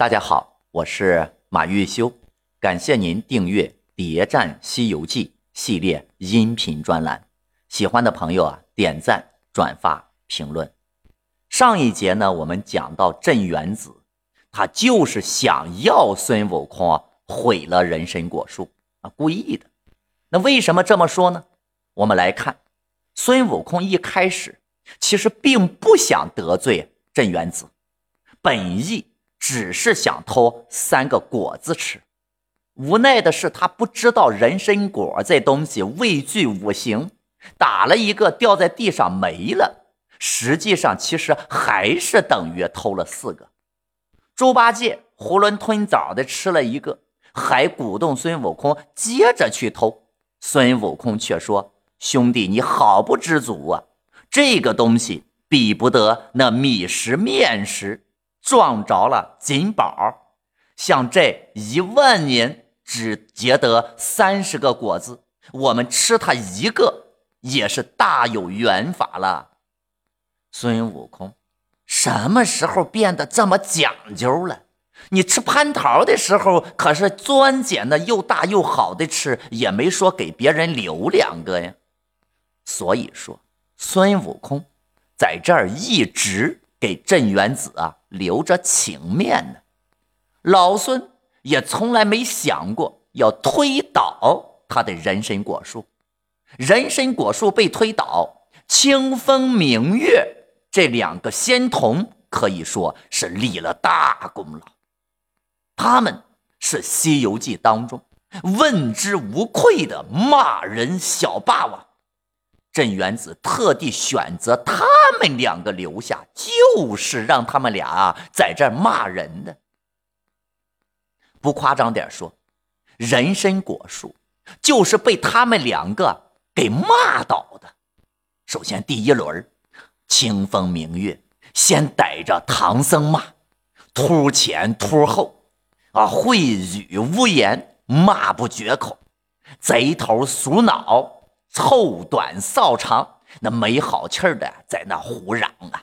大家好，我是马玉修，感谢您订阅《谍战西游记》系列音频专栏。喜欢的朋友啊，点赞、转发、评论。上一节呢，我们讲到镇元子，他就是想要孙悟空啊毁了人参果树啊，故意的。那为什么这么说呢？我们来看，孙悟空一开始其实并不想得罪镇元子，本意。只是想偷三个果子吃，无奈的是他不知道人参果这东西畏惧五行，打了一个掉在地上没了。实际上其实还是等于偷了四个。猪八戒囫囵吞枣的吃了一个，还鼓动孙悟空接着去偷。孙悟空却说：“兄弟，你好不知足啊！这个东西比不得那米食面食。”撞着了金宝，像这一万年只结得三十个果子，我们吃它一个也是大有缘法了。孙悟空什么时候变得这么讲究了？你吃蟠桃的时候可是专捡那又大又好的吃，也没说给别人留两个呀。所以说，孙悟空在这儿一直给镇元子啊。留着情面呢，老孙也从来没想过要推倒他的人参果树。人参果树被推倒，清风明月这两个仙童可以说是立了大功劳。他们是《西游记》当中问之无愧的骂人小霸王。镇元子特地选择他们两个留下，就是让他们俩在这骂人的。不夸张点说，人参果树就是被他们两个给骂倒的。首先，第一轮清风明月先逮着唐僧骂，突前突后，啊，秽语污言，骂不绝口，贼头鼠脑。凑短扫长，那没好气儿的在那胡嚷啊！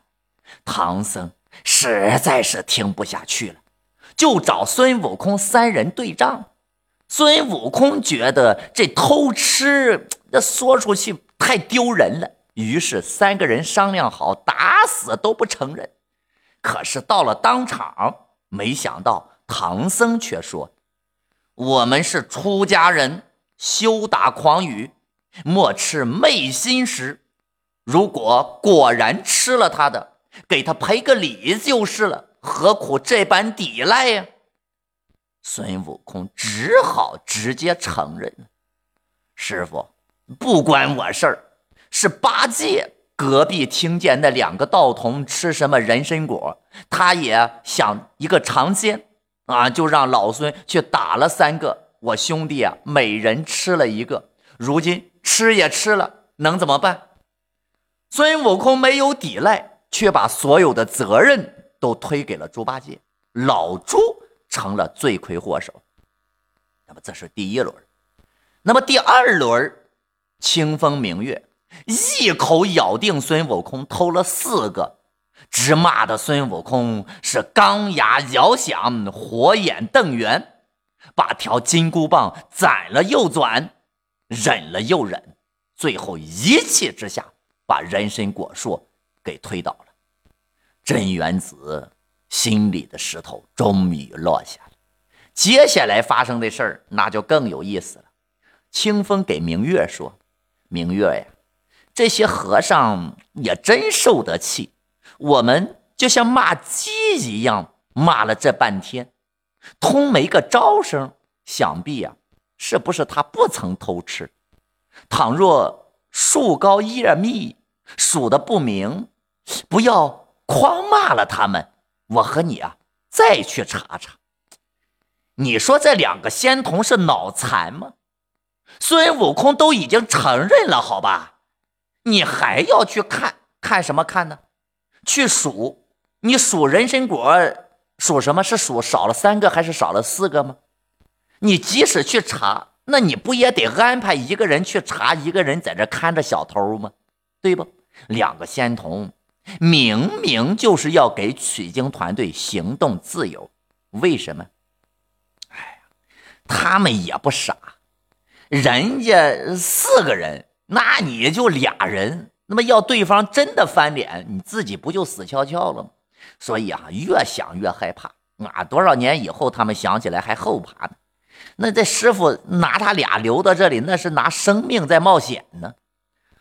唐僧实在是听不下去了，就找孙悟空三人对账。孙悟空觉得这偷吃那说出去太丢人了，于是三个人商量好，打死都不承认。可是到了当场，没想到唐僧却说：“我们是出家人，休打诳语。”莫吃昧心食，如果果然吃了他的，给他赔个礼就是了，何苦这般抵赖呀？孙悟空只好直接承认：“师傅，不关我事儿，是八戒隔壁听见那两个道童吃什么人参果，他也想一个尝鲜啊，就让老孙去打了三个，我兄弟啊，每人吃了一个，如今。”吃也吃了，能怎么办？孙悟空没有抵赖，却把所有的责任都推给了猪八戒，老猪成了罪魁祸首。那么这是第一轮，那么第二轮，清风明月一口咬定孙悟空偷了四个，直骂的孙悟空是钢牙咬响，火眼瞪圆，把条金箍棒攒了又转。忍了又忍，最后一气之下把人参果树给推倒了。镇元子心里的石头终于落下了。接下来发生的事儿那就更有意思了。清风给明月说：“明月呀，这些和尚也真受得气。我们就像骂鸡一样骂了这半天，通没个招声。想必呀。”是不是他不曾偷吃？倘若树高叶密，数的不明，不要狂骂了他们。我和你啊，再去查查。你说这两个仙童是脑残吗？孙悟空都已经承认了，好吧？你还要去看看什么看呢？去数，你数人参果，数什么是数少了三个还是少了四个吗？你即使去查，那你不也得安排一个人去查，一个人在这看着小偷吗？对不？两个仙童明明就是要给取经团队行动自由，为什么？哎呀，他们也不傻，人家四个人，那你就俩人，那么要对方真的翻脸，你自己不就死翘翘了吗？所以啊，越想越害怕啊！多少年以后，他们想起来还后怕呢。那这师傅拿他俩留到这里，那是拿生命在冒险呢。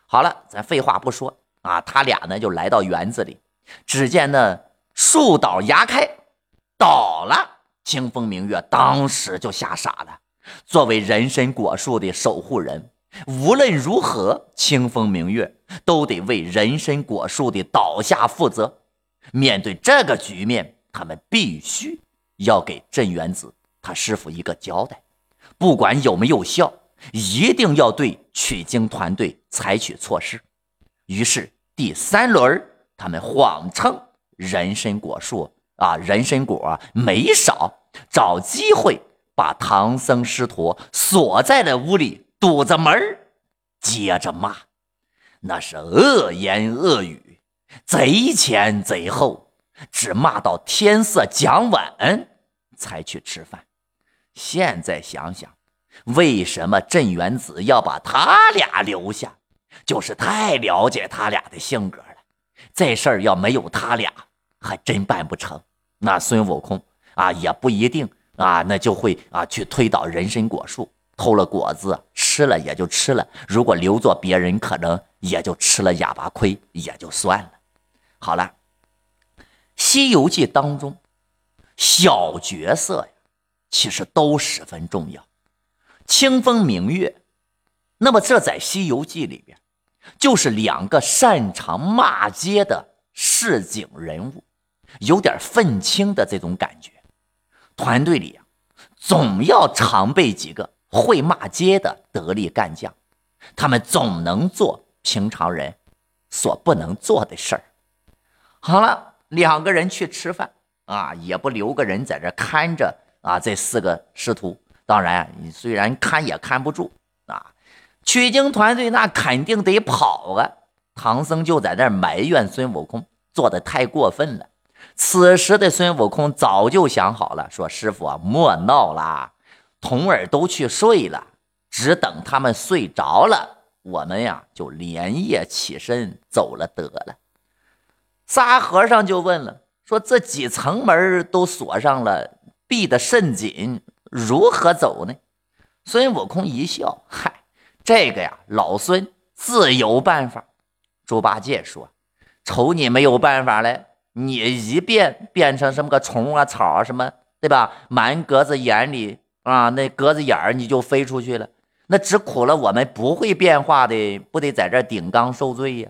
好了，咱废话不说啊，他俩呢就来到园子里，只见那树倒芽开，倒了。清风明月当时就吓傻了。作为人参果树的守护人，无论如何，清风明月都得为人参果树的倒下负责。面对这个局面，他们必须要给镇元子他师傅一个交代。不管有没有效，一定要对取经团队采取措施。于是第三轮，他们谎称人参果树啊，人参果没少，找机会把唐僧师徒锁在了屋里，堵着门接着骂，那是恶言恶语，贼前贼后，只骂到天色将晚才去吃饭。现在想想，为什么镇元子要把他俩留下？就是太了解他俩的性格了。这事儿要没有他俩，还真办不成。那孙悟空啊，也不一定啊，那就会啊去推倒人参果树，偷了果子吃了也就吃了。如果留作别人，可能也就吃了哑巴亏，也就算了。好了，《西游记》当中小角色呀。其实都十分重要。清风明月，那么这在《西游记》里边，就是两个擅长骂街的市井人物，有点愤青的这种感觉。团队里啊，总要常备几个会骂街的得力干将，他们总能做平常人所不能做的事儿。好了，两个人去吃饭啊，也不留个人在这看着。啊，这四个师徒，当然你虽然看也看不住啊。取经团队那肯定得跑啊。唐僧就在那埋怨孙悟空做的太过分了。此时的孙悟空早就想好了，说：“师傅啊，莫闹啦，童儿都去睡了，只等他们睡着了，我们呀就连夜起身走了得了。”沙和尚就问了，说：“这几层门都锁上了。”闭得甚紧，如何走呢？孙悟空一笑：“嗨，这个呀，老孙自有办法。”猪八戒说：“瞅你没有办法嘞，你一变变成什么个虫啊、草啊什么，对吧？满格子眼里啊，那格子眼儿你就飞出去了，那只苦了我们不会变化的，不得在这顶缸受罪呀。”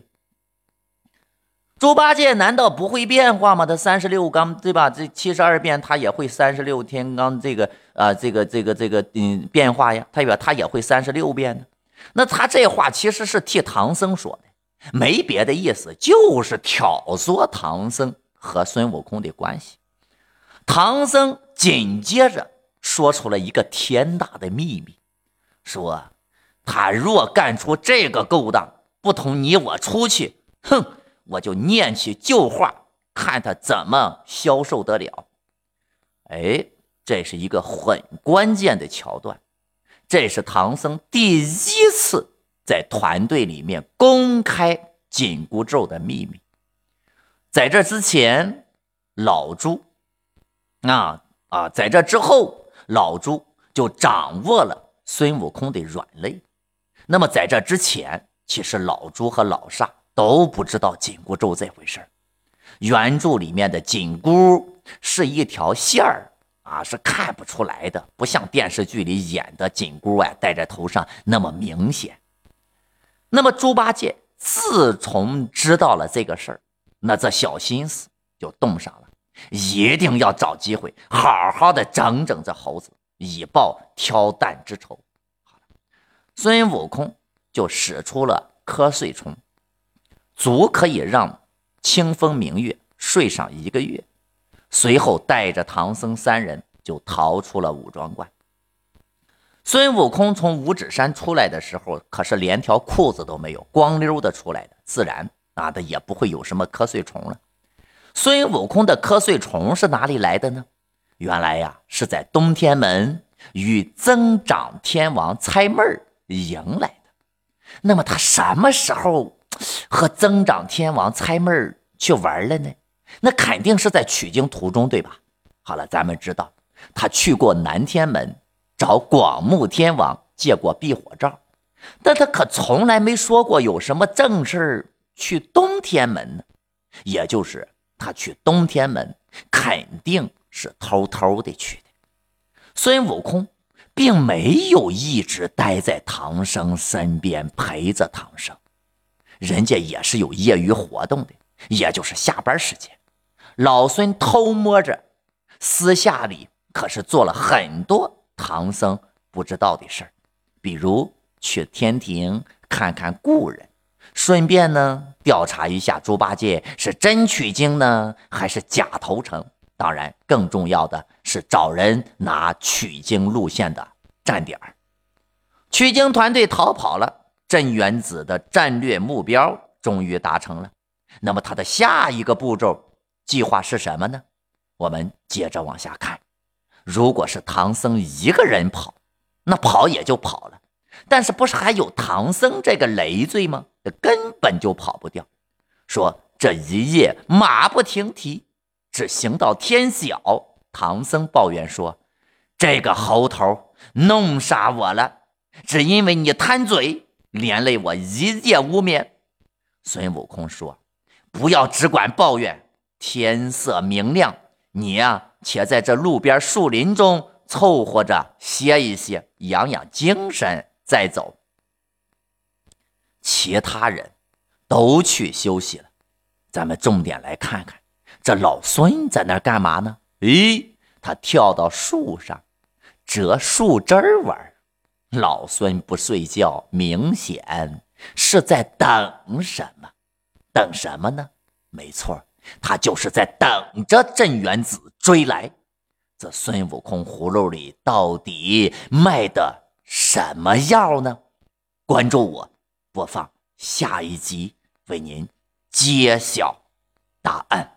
猪八戒难道不会变化吗？他三十六纲对吧？这七十二变他也会三十六天罡这个啊，这个这个这个嗯变化呀。他以为他也会三十六变呢。那他这话其实是替唐僧说的，没别的意思，就是挑唆唐僧和孙悟空的关系。唐僧紧接着说出了一个天大的秘密，说他若干出这个勾当，不同你我出去，哼！我就念起旧话，看他怎么消受得了。哎，这是一个很关键的桥段，这是唐僧第一次在团队里面公开紧箍咒的秘密。在这之前，老朱，啊啊，在这之后，老朱就掌握了孙悟空的软肋。那么在这之前，其实老朱和老沙。都不知道紧箍咒这回事原著里面的紧箍是一条线儿啊，是看不出来的，不像电视剧里演的紧箍啊戴在头上那么明显。那么猪八戒自从知道了这个事儿，那这小心思就动上了，一定要找机会好好的整整这猴子，以报挑担之仇。孙悟空就使出了瞌睡虫。足可以让清风明月睡上一个月，随后带着唐僧三人就逃出了五庄观。孙悟空从五指山出来的时候，可是连条裤子都没有，光溜的出来的，自然啊，他也不会有什么瞌睡虫了。孙悟空的瞌睡虫是哪里来的呢？原来呀是在东天门与增长天王猜妹儿赢来的。那么他什么时候和增长天王猜闷儿去玩了呢？那肯定是在取经途中，对吧？好了，咱们知道他去过南天门找广目天王借过避火罩，但他可从来没说过有什么正事去东天门呢。也就是他去东天门肯定是偷偷的去的。孙悟空并没有一直待在唐僧身边陪着唐僧，人家也是有业余活动的，也就是下班时间。老孙偷摸着，私下里可是做了很多唐僧不知道的事儿，比如去天庭看看故人，顺便呢调查一下猪八戒是真取经呢还是假投诚。当然，更重要的是找人拿取经路线的站点取经团队逃跑了，镇元子的战略目标终于达成了。那么他的下一个步骤？计划是什么呢？我们接着往下看。如果是唐僧一个人跑，那跑也就跑了。但是不是还有唐僧这个累赘吗？根本就跑不掉。说这一夜马不停蹄，只行到天晓。唐僧抱怨说：“这个猴头弄傻我了，只因为你贪嘴，连累我一夜无眠。”孙悟空说：“不要只管抱怨。”天色明亮，你呀，且在这路边树林中凑合着歇一歇，养养精神再走。其他人都去休息了，咱们重点来看看这老孙在那干嘛呢？咦，他跳到树上折树枝玩。老孙不睡觉，明显是在等什么？等什么呢？没错。他就是在等着镇元子追来。这孙悟空葫芦里到底卖的什么药呢？关注我，播放下一集，为您揭晓答案。